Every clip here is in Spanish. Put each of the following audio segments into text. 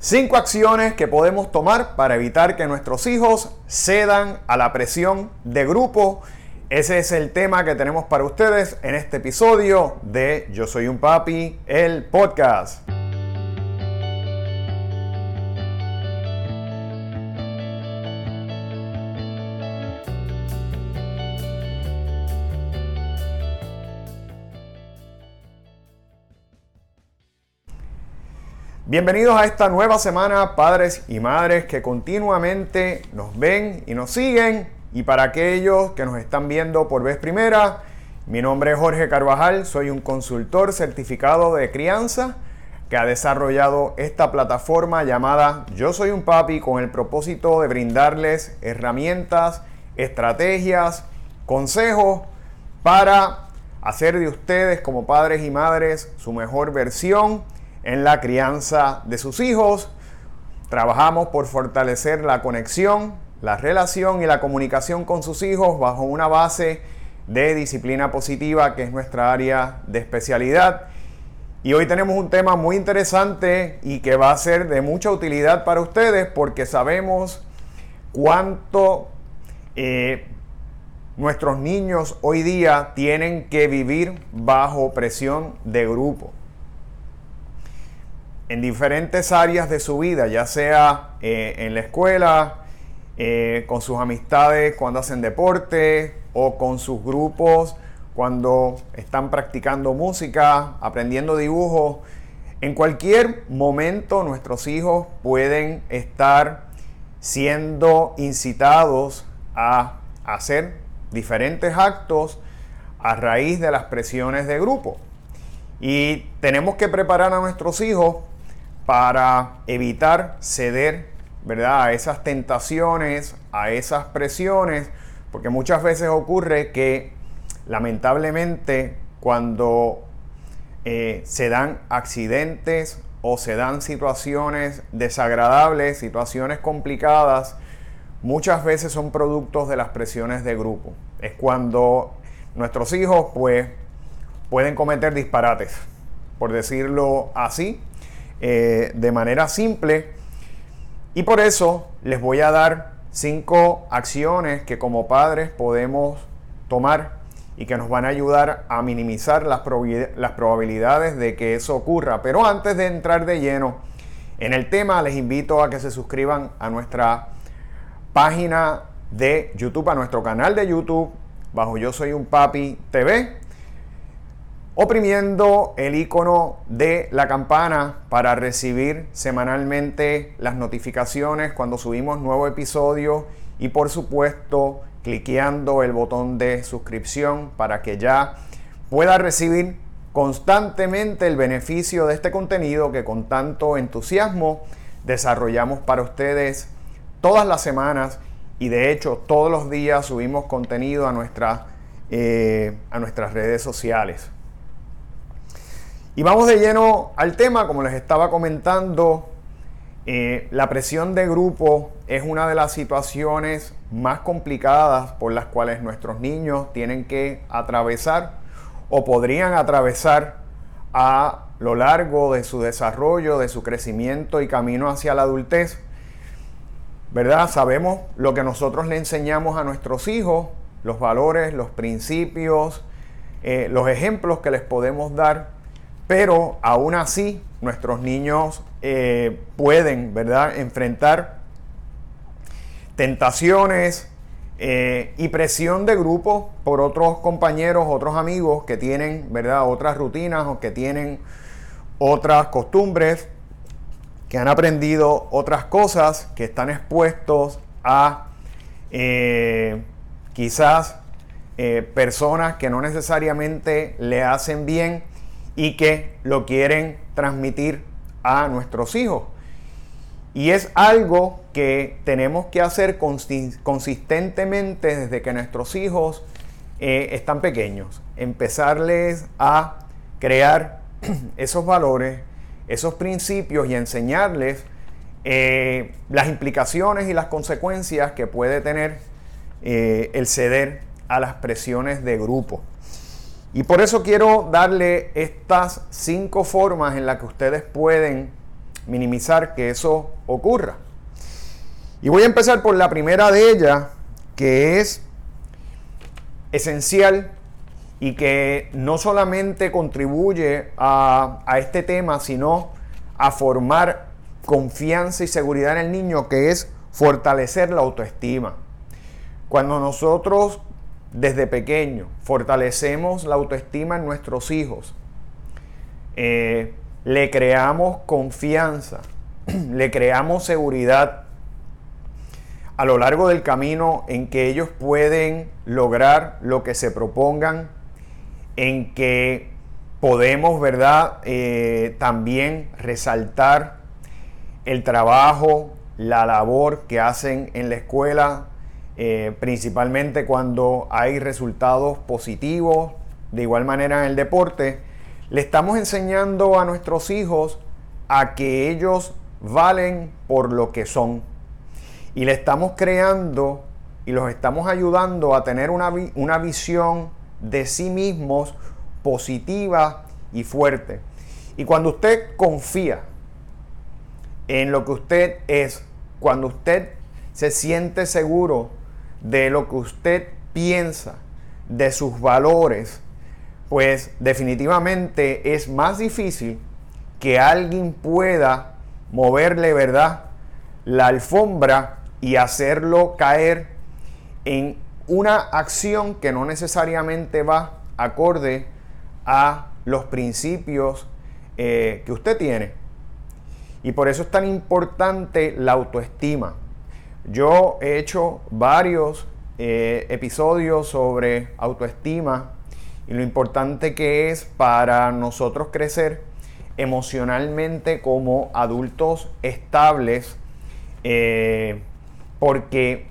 Cinco acciones que podemos tomar para evitar que nuestros hijos cedan a la presión de grupo. Ese es el tema que tenemos para ustedes en este episodio de Yo Soy un Papi, el podcast. Bienvenidos a esta nueva semana, padres y madres que continuamente nos ven y nos siguen. Y para aquellos que nos están viendo por vez primera, mi nombre es Jorge Carvajal, soy un consultor certificado de crianza que ha desarrollado esta plataforma llamada Yo Soy un Papi con el propósito de brindarles herramientas, estrategias, consejos para hacer de ustedes como padres y madres su mejor versión en la crianza de sus hijos. Trabajamos por fortalecer la conexión, la relación y la comunicación con sus hijos bajo una base de disciplina positiva que es nuestra área de especialidad. Y hoy tenemos un tema muy interesante y que va a ser de mucha utilidad para ustedes porque sabemos cuánto eh, nuestros niños hoy día tienen que vivir bajo presión de grupo en diferentes áreas de su vida, ya sea eh, en la escuela, eh, con sus amistades cuando hacen deporte o con sus grupos cuando están practicando música, aprendiendo dibujo. En cualquier momento nuestros hijos pueden estar siendo incitados a hacer diferentes actos a raíz de las presiones de grupo. Y tenemos que preparar a nuestros hijos para evitar ceder ¿verdad? a esas tentaciones, a esas presiones, porque muchas veces ocurre que lamentablemente cuando eh, se dan accidentes o se dan situaciones desagradables, situaciones complicadas, muchas veces son productos de las presiones de grupo. Es cuando nuestros hijos pues pueden cometer disparates, por decirlo así, eh, de manera simple. Y por eso les voy a dar cinco acciones que como padres podemos tomar y que nos van a ayudar a minimizar las, las probabilidades de que eso ocurra. Pero antes de entrar de lleno en el tema, les invito a que se suscriban a nuestra página de YouTube, a nuestro canal de YouTube, bajo Yo Soy un Papi TV oprimiendo el icono de la campana para recibir semanalmente las notificaciones cuando subimos nuevo episodio y por supuesto cliqueando el botón de suscripción para que ya pueda recibir constantemente el beneficio de este contenido que con tanto entusiasmo desarrollamos para ustedes todas las semanas y de hecho todos los días subimos contenido a, eh, a nuestras redes sociales. Y vamos de lleno al tema, como les estaba comentando, eh, la presión de grupo es una de las situaciones más complicadas por las cuales nuestros niños tienen que atravesar o podrían atravesar a lo largo de su desarrollo, de su crecimiento y camino hacia la adultez. ¿Verdad? Sabemos lo que nosotros le enseñamos a nuestros hijos, los valores, los principios, eh, los ejemplos que les podemos dar pero aún así nuestros niños eh, pueden, ¿verdad?, enfrentar tentaciones eh, y presión de grupo por otros compañeros, otros amigos que tienen, ¿verdad?, otras rutinas o que tienen otras costumbres, que han aprendido otras cosas, que están expuestos a eh, quizás personas que no necesariamente le hacen bien y que lo quieren transmitir a nuestros hijos. Y es algo que tenemos que hacer consistentemente desde que nuestros hijos eh, están pequeños. Empezarles a crear esos valores, esos principios y enseñarles eh, las implicaciones y las consecuencias que puede tener eh, el ceder a las presiones de grupo. Y por eso quiero darle estas cinco formas en las que ustedes pueden minimizar que eso ocurra. Y voy a empezar por la primera de ellas, que es esencial y que no solamente contribuye a, a, este tema, sino a formar confianza y seguridad en el niño, que es fortalecer la autoestima. Cuando nosotros desde pequeño. Fortalecemos la autoestima en nuestros hijos, eh, le creamos confianza, le creamos seguridad a lo largo del camino en que ellos pueden lograr lo que se propongan, en que podemos, ¿verdad?, eh, también resaltar el trabajo, la labor que hacen en la escuela, eh, principalmente cuando hay resultados positivos, de igual manera en el deporte, le estamos enseñando a nuestros hijos a que ellos valen por lo que son. Y le estamos creando y los estamos ayudando a tener una, una visión de sí mismos positiva y fuerte. Y cuando usted confía en lo que usted es, cuando usted se siente seguro de lo que usted piensa, de sus valores, pues definitivamente es más difícil que alguien pueda moverle, ¿verdad?, la alfombra y hacerlo caer en una acción que no necesariamente va acorde a los principios eh, que usted tiene. Y por eso es tan importante la autoestima. Yo he hecho varios eh, episodios sobre autoestima y lo importante que es para nosotros crecer emocionalmente como adultos estables, eh, porque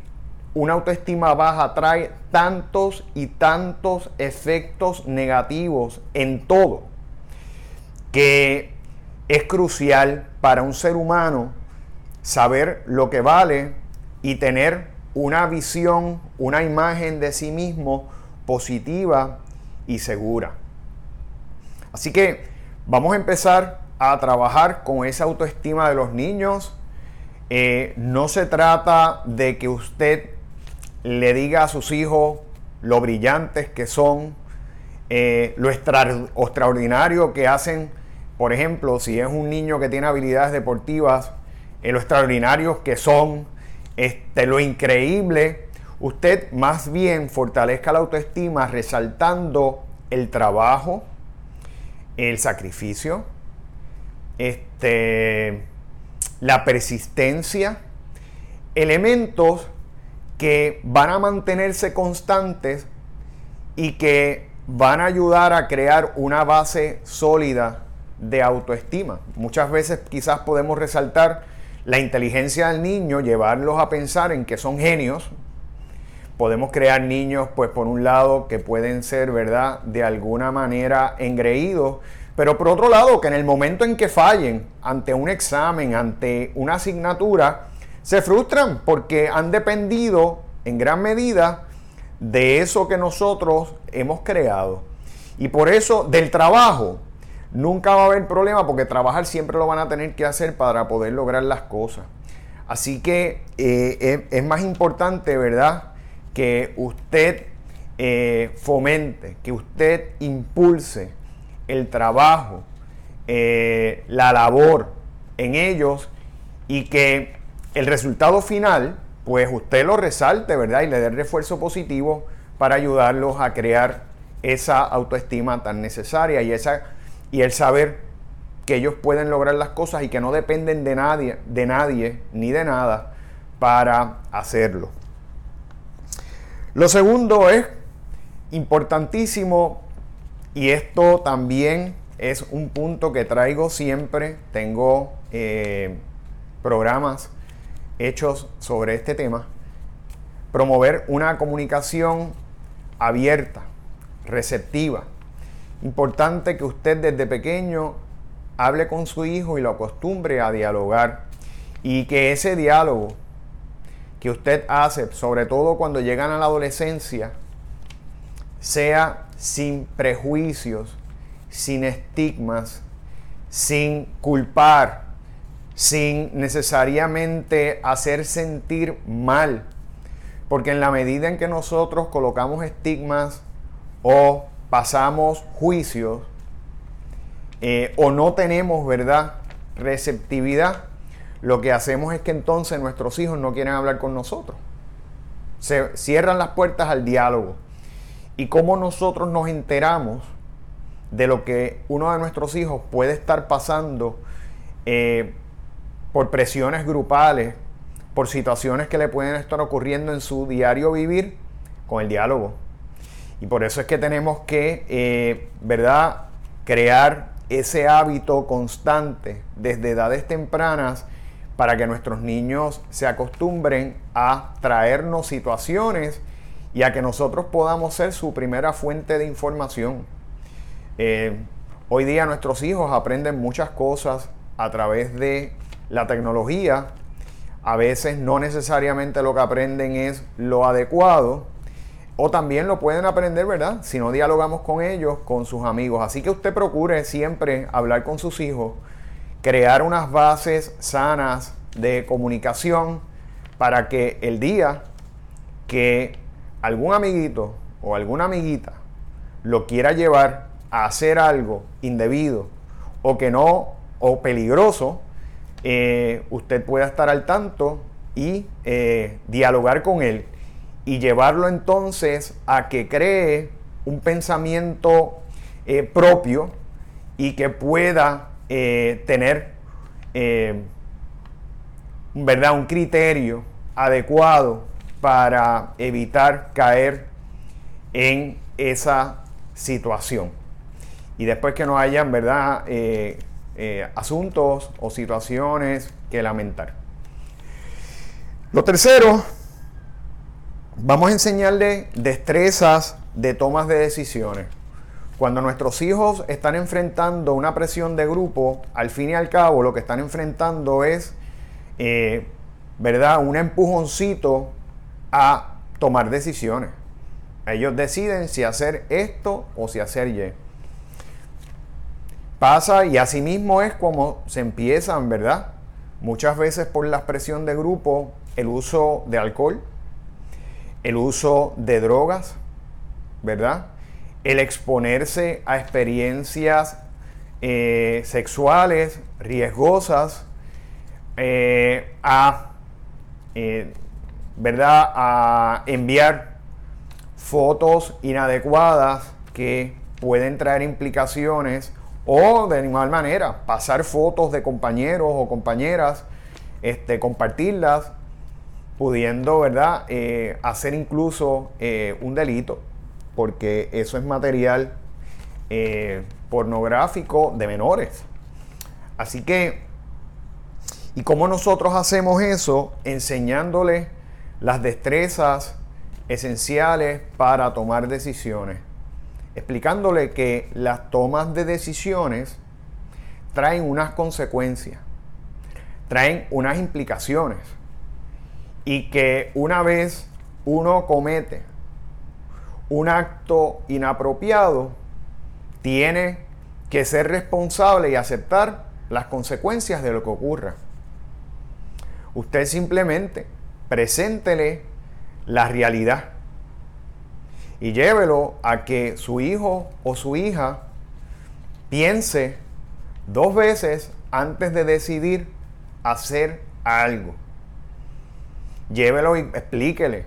una autoestima baja trae tantos y tantos efectos negativos en todo, que es crucial para un ser humano saber lo que vale y tener una visión, una imagen de sí mismo positiva y segura. Así que vamos a empezar a trabajar con esa autoestima de los niños. Eh, no se trata de que usted le diga a sus hijos lo brillantes que son, eh, lo extraordinario que hacen. Por ejemplo, si es un niño que tiene habilidades deportivas, eh, lo extraordinarios que son, este, lo increíble, usted más bien fortalezca la autoestima resaltando el trabajo, el sacrificio, este, la persistencia, elementos que van a mantenerse constantes y que van a ayudar a crear una base sólida de autoestima. Muchas veces quizás podemos resaltar la inteligencia del niño, llevarlos a pensar en que son genios. Podemos crear niños, pues por un lado, que pueden ser, ¿verdad?, de alguna manera engreídos, pero por otro lado, que en el momento en que fallen ante un examen, ante una asignatura, se frustran porque han dependido en gran medida de eso que nosotros hemos creado. Y por eso, del trabajo, nunca va a haber problema porque trabajar siempre lo van a tener que hacer para poder lograr las cosas. Así que eh, es, más importante, ¿verdad? Que usted eh, fomente, que usted impulse el trabajo, eh, la labor en ellos y que el resultado final, pues usted lo resalte, ¿verdad? Y le dé refuerzo positivo para ayudarlos a crear esa autoestima tan necesaria y esa y el saber que ellos pueden lograr las cosas y que no dependen de nadie, de nadie ni de nada para hacerlo. Lo segundo es importantísimo y esto también es un punto que traigo siempre. Tengo eh, programas hechos sobre este tema. Promover una comunicación abierta, receptiva, Importante que usted desde pequeño hable con su hijo y lo acostumbre a dialogar y que ese diálogo que usted hace, sobre todo cuando llegan a la adolescencia, sea sin prejuicios, sin estigmas, sin culpar, sin necesariamente hacer sentir mal. Porque en la medida en que nosotros colocamos estigmas o pasamos juicios eh, o no tenemos, ¿verdad?, receptividad, lo que hacemos es que entonces nuestros hijos no quieren hablar con nosotros. Se cierran las puertas al diálogo. Y cómo nosotros nos enteramos de lo que uno de nuestros hijos puede estar pasando eh, por presiones grupales, por situaciones que le pueden estar ocurriendo en su diario vivir con el diálogo. Y por eso es que tenemos que, eh, ¿verdad?, crear ese hábito constante desde edades tempranas para que nuestros niños se acostumbren a traernos situaciones y a que nosotros podamos ser su primera fuente de información. Eh, hoy día nuestros hijos aprenden muchas cosas a través de la tecnología. A veces no necesariamente lo que aprenden es lo adecuado. O también lo pueden aprender, ¿verdad? Si no dialogamos con ellos, con sus amigos. Así que usted procure siempre hablar con sus hijos, crear unas bases sanas de comunicación para que el día que algún amiguito o alguna amiguita lo quiera llevar a hacer algo indebido o que no, o peligroso, eh, usted pueda estar al tanto y eh, dialogar con él y llevarlo entonces a que cree un pensamiento eh, propio y que pueda tener ¿verdad? un criterio adecuado para evitar caer en esa situación. Y después que no hayan, ¿verdad? Eh, asuntos o situaciones que lamentar. Lo tercero, vamos a enseñarle destrezas de tomas de decisiones. Cuando nuestros hijos están enfrentando una presión de grupo, al fin y al cabo lo que están enfrentando es, eh, ¿verdad? Un empujoncito a tomar decisiones. Ellos deciden si hacer esto o si hacer Y pasa y asimismo es como se empiezan, ¿verdad? Muchas veces por la presión de grupo, el uso de alcohol, el uso de drogas, ¿verdad? El exponerse a experiencias eh, sexuales riesgosas, eh, a, eh, ¿verdad? A enviar fotos inadecuadas que pueden traer implicaciones o de igual manera, pasar fotos de compañeros o compañeras, este, compartirlas, pudiendo, ¿verdad?, eh, hacer incluso eh, un delito, porque eso es material eh, pornográfico de menores. Así que, ¿y cómo nosotros hacemos eso? Enseñándoles las destrezas esenciales para tomar decisiones explicándole que las tomas de decisiones traen unas consecuencias, traen unas implicaciones y que una vez uno comete un acto inapropiado, tiene que ser responsable y aceptar las consecuencias de lo que ocurra. Usted simplemente preséntele la realidad y llévelo a que su hijo o su hija piense dos veces antes de decidir hacer algo. Llévelo y explíquele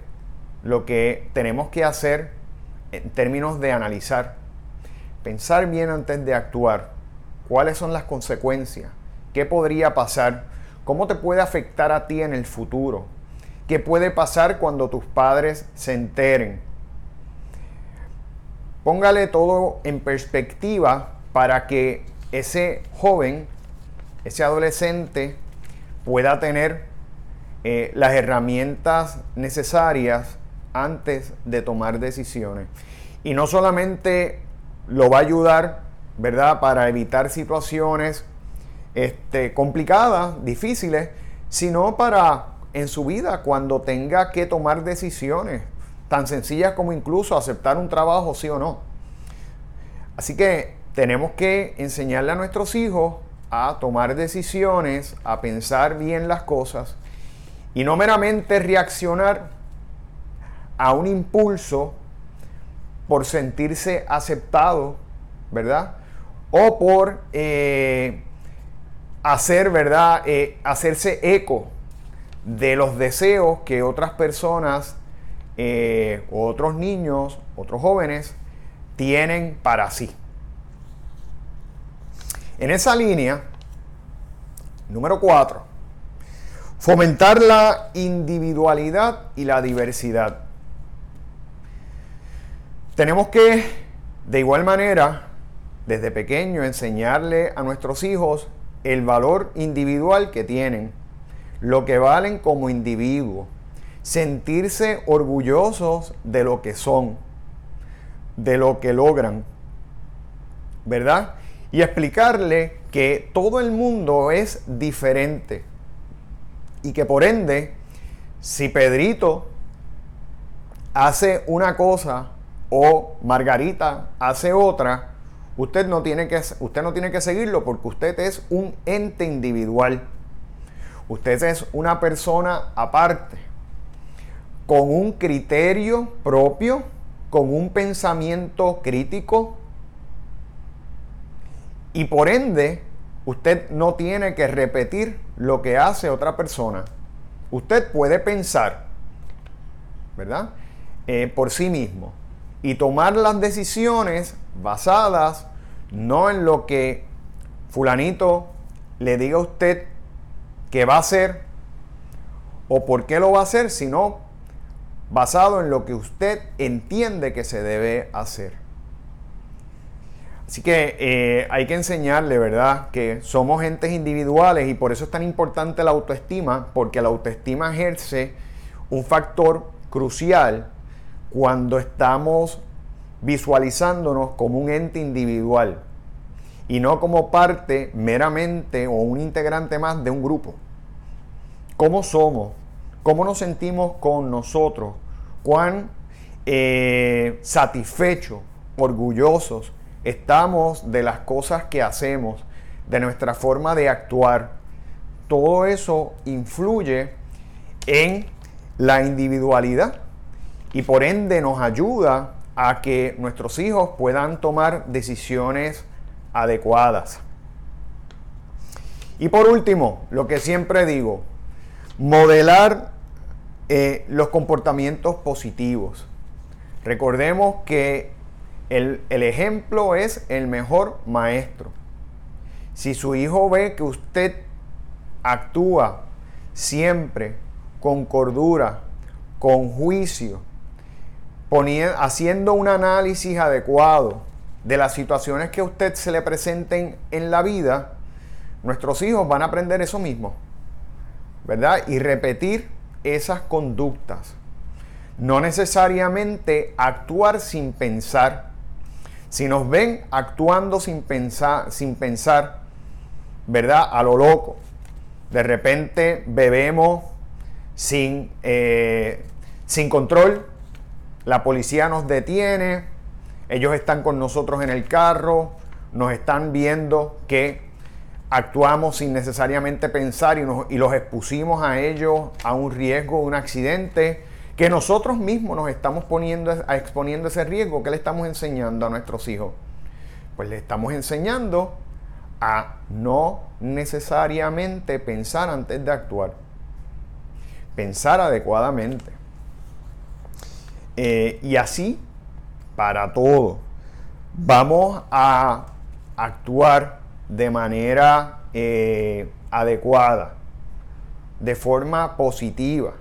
lo que tenemos que hacer en términos de analizar. Pensar bien antes de actuar. ¿Cuáles son las consecuencias? ¿Qué podría pasar? ¿Cómo te puede afectar a ti en el futuro? ¿Qué puede pasar cuando tus padres se enteren? Póngale todo en perspectiva para que ese joven, ese adolescente, pueda tener eh, las herramientas necesarias antes de tomar decisiones. Y no solamente lo va a ayudar, ¿verdad?, para evitar situaciones este, complicadas, difíciles, sino para en su vida cuando tenga que tomar decisiones tan sencillas como incluso aceptar un trabajo, sí o no. Así que tenemos que enseñarle a nuestros hijos a tomar decisiones, a pensar bien las cosas y no meramente reaccionar a un impulso por sentirse aceptado, ¿verdad? O por eh, hacer, ¿verdad? Eh, hacerse eco de los deseos que otras personas, eh, otros niños, otros jóvenes, tienen para sí. En esa línea, número cuatro, fomentar la individualidad y la diversidad. Tenemos que, de igual manera, desde pequeño, enseñarle a nuestros hijos el valor individual que tienen, lo que valen como individuos, sentirse orgullosos de lo que son, de lo que logran, ¿verdad? Y explicarle que todo el mundo es diferente y que por ende, si Pedrito hace una cosa o Margarita hace otra, usted no tiene que, usted no tiene que seguirlo porque usted es un ente individual. Usted es una persona aparte, con un criterio propio, con un pensamiento crítico y por ende usted no tiene que repetir lo que hace otra persona. Usted puede pensar, ¿verdad? Eh, por sí mismo y tomar las decisiones basadas no en lo que fulanito le diga a usted que va a hacer o por qué lo va a hacer, sino basado en lo que usted entiende que se debe hacer. Así que eh, hay que enseñarle, ¿verdad?, que somos entes individuales y por eso es tan importante la autoestima, porque la autoestima ejerce un factor crucial cuando estamos visualizándonos como un ente individual y no como parte meramente o un integrante más de un grupo. ¿Cómo somos? ¿Cómo nos sentimos con nosotros? ¿Cuán eh, satisfechos, orgullosos estamos de las cosas que hacemos, de nuestra forma de actuar? Todo eso influye en la individualidad y por ende nos ayuda a que nuestros hijos puedan tomar decisiones adecuadas. Y por último, lo que siempre digo, modelar eh, los comportamientos positivos. Recordemos que el, el ejemplo es el mejor maestro. Si su hijo ve que usted actúa siempre con cordura, con juicio, haciendo un análisis adecuado de las situaciones que a usted se le presenten en la vida, nuestros hijos van a aprender eso mismo, ¿verdad? Y repetir esas conductas. No necesariamente actuar sin pensar. Si nos ven actuando sin pensar, sin pensar, ¿verdad? A lo loco. De repente bebemos sin, eh, sin control, la policía nos detiene, ellos están con nosotros en el carro, nos están viendo que actuamos sin necesariamente pensar y, los expusimos a ellos a un riesgo, un accidente, que nosotros mismos nos estamos poniendo a exponiendo ese riesgo. ¿Qué le estamos enseñando a nuestros hijos? Pues le estamos enseñando a no necesariamente pensar antes de actuar. Pensar adecuadamente. Eh, y así para todo. Vamos a actuar de manera eh, adecuada, de forma positiva,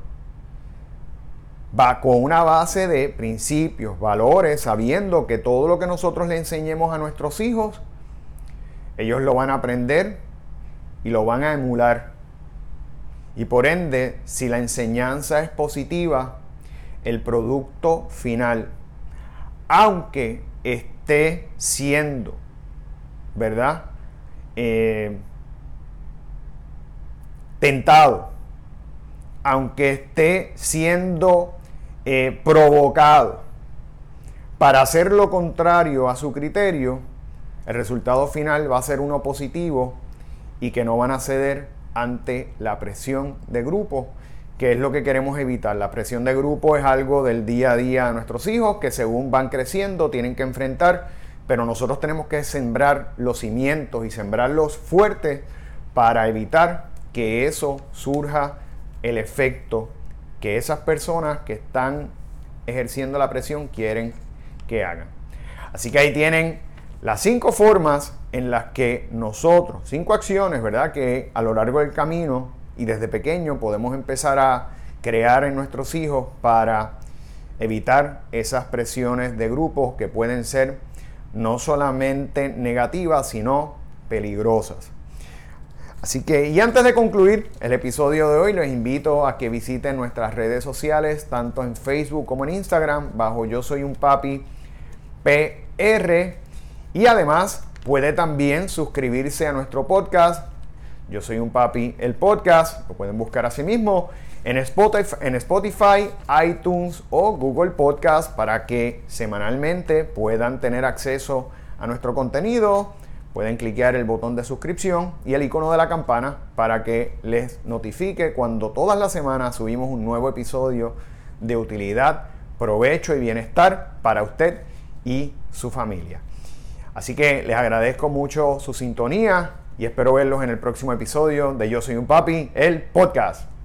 va con una base de principios, valores, sabiendo que todo lo que nosotros le enseñemos a nuestros hijos, ellos lo van a aprender y lo van a emular. Y por ende, si la enseñanza es positiva, el producto final, aunque esté siendo, ¿verdad? Eh, tentado, aunque esté siendo eh, provocado para hacer lo contrario a su criterio, el resultado final va a ser uno positivo y que no van a ceder ante la presión de grupo, que es lo que queremos evitar. La presión de grupo es algo del día a día de nuestros hijos que según van creciendo tienen que enfrentar, pero nosotros tenemos que sembrar los cimientos y sembrarlos fuertes para evitar que eso surja el efecto que esas personas que están ejerciendo la presión quieren que hagan. Así que ahí tienen las cinco formas en las que nosotros, cinco acciones, ¿verdad? Que a lo largo del camino y desde pequeño podemos empezar a crear en nuestros hijos para evitar esas presiones de grupos que pueden ser no solamente negativas, sino peligrosas. Así que, y antes de concluir el episodio de hoy, les invito a que visiten nuestras redes sociales, tanto en Facebook como en Instagram, bajo Yo Soy un Papi PR. Y además puede también suscribirse a nuestro podcast. Yo Soy un Papi, el podcast. Lo pueden buscar así mismo en Spotify, en Spotify, iTunes o Google Podcast para que semanalmente puedan tener acceso a nuestro contenido pueden cliquear el botón de suscripción y el icono de la campana para que les notifique cuando todas las semanas subimos un nuevo episodio de utilidad, provecho y bienestar para usted y su familia. Así que les agradezco mucho su sintonía y espero verlos en el próximo episodio de Yo Soy un Papi, el podcast.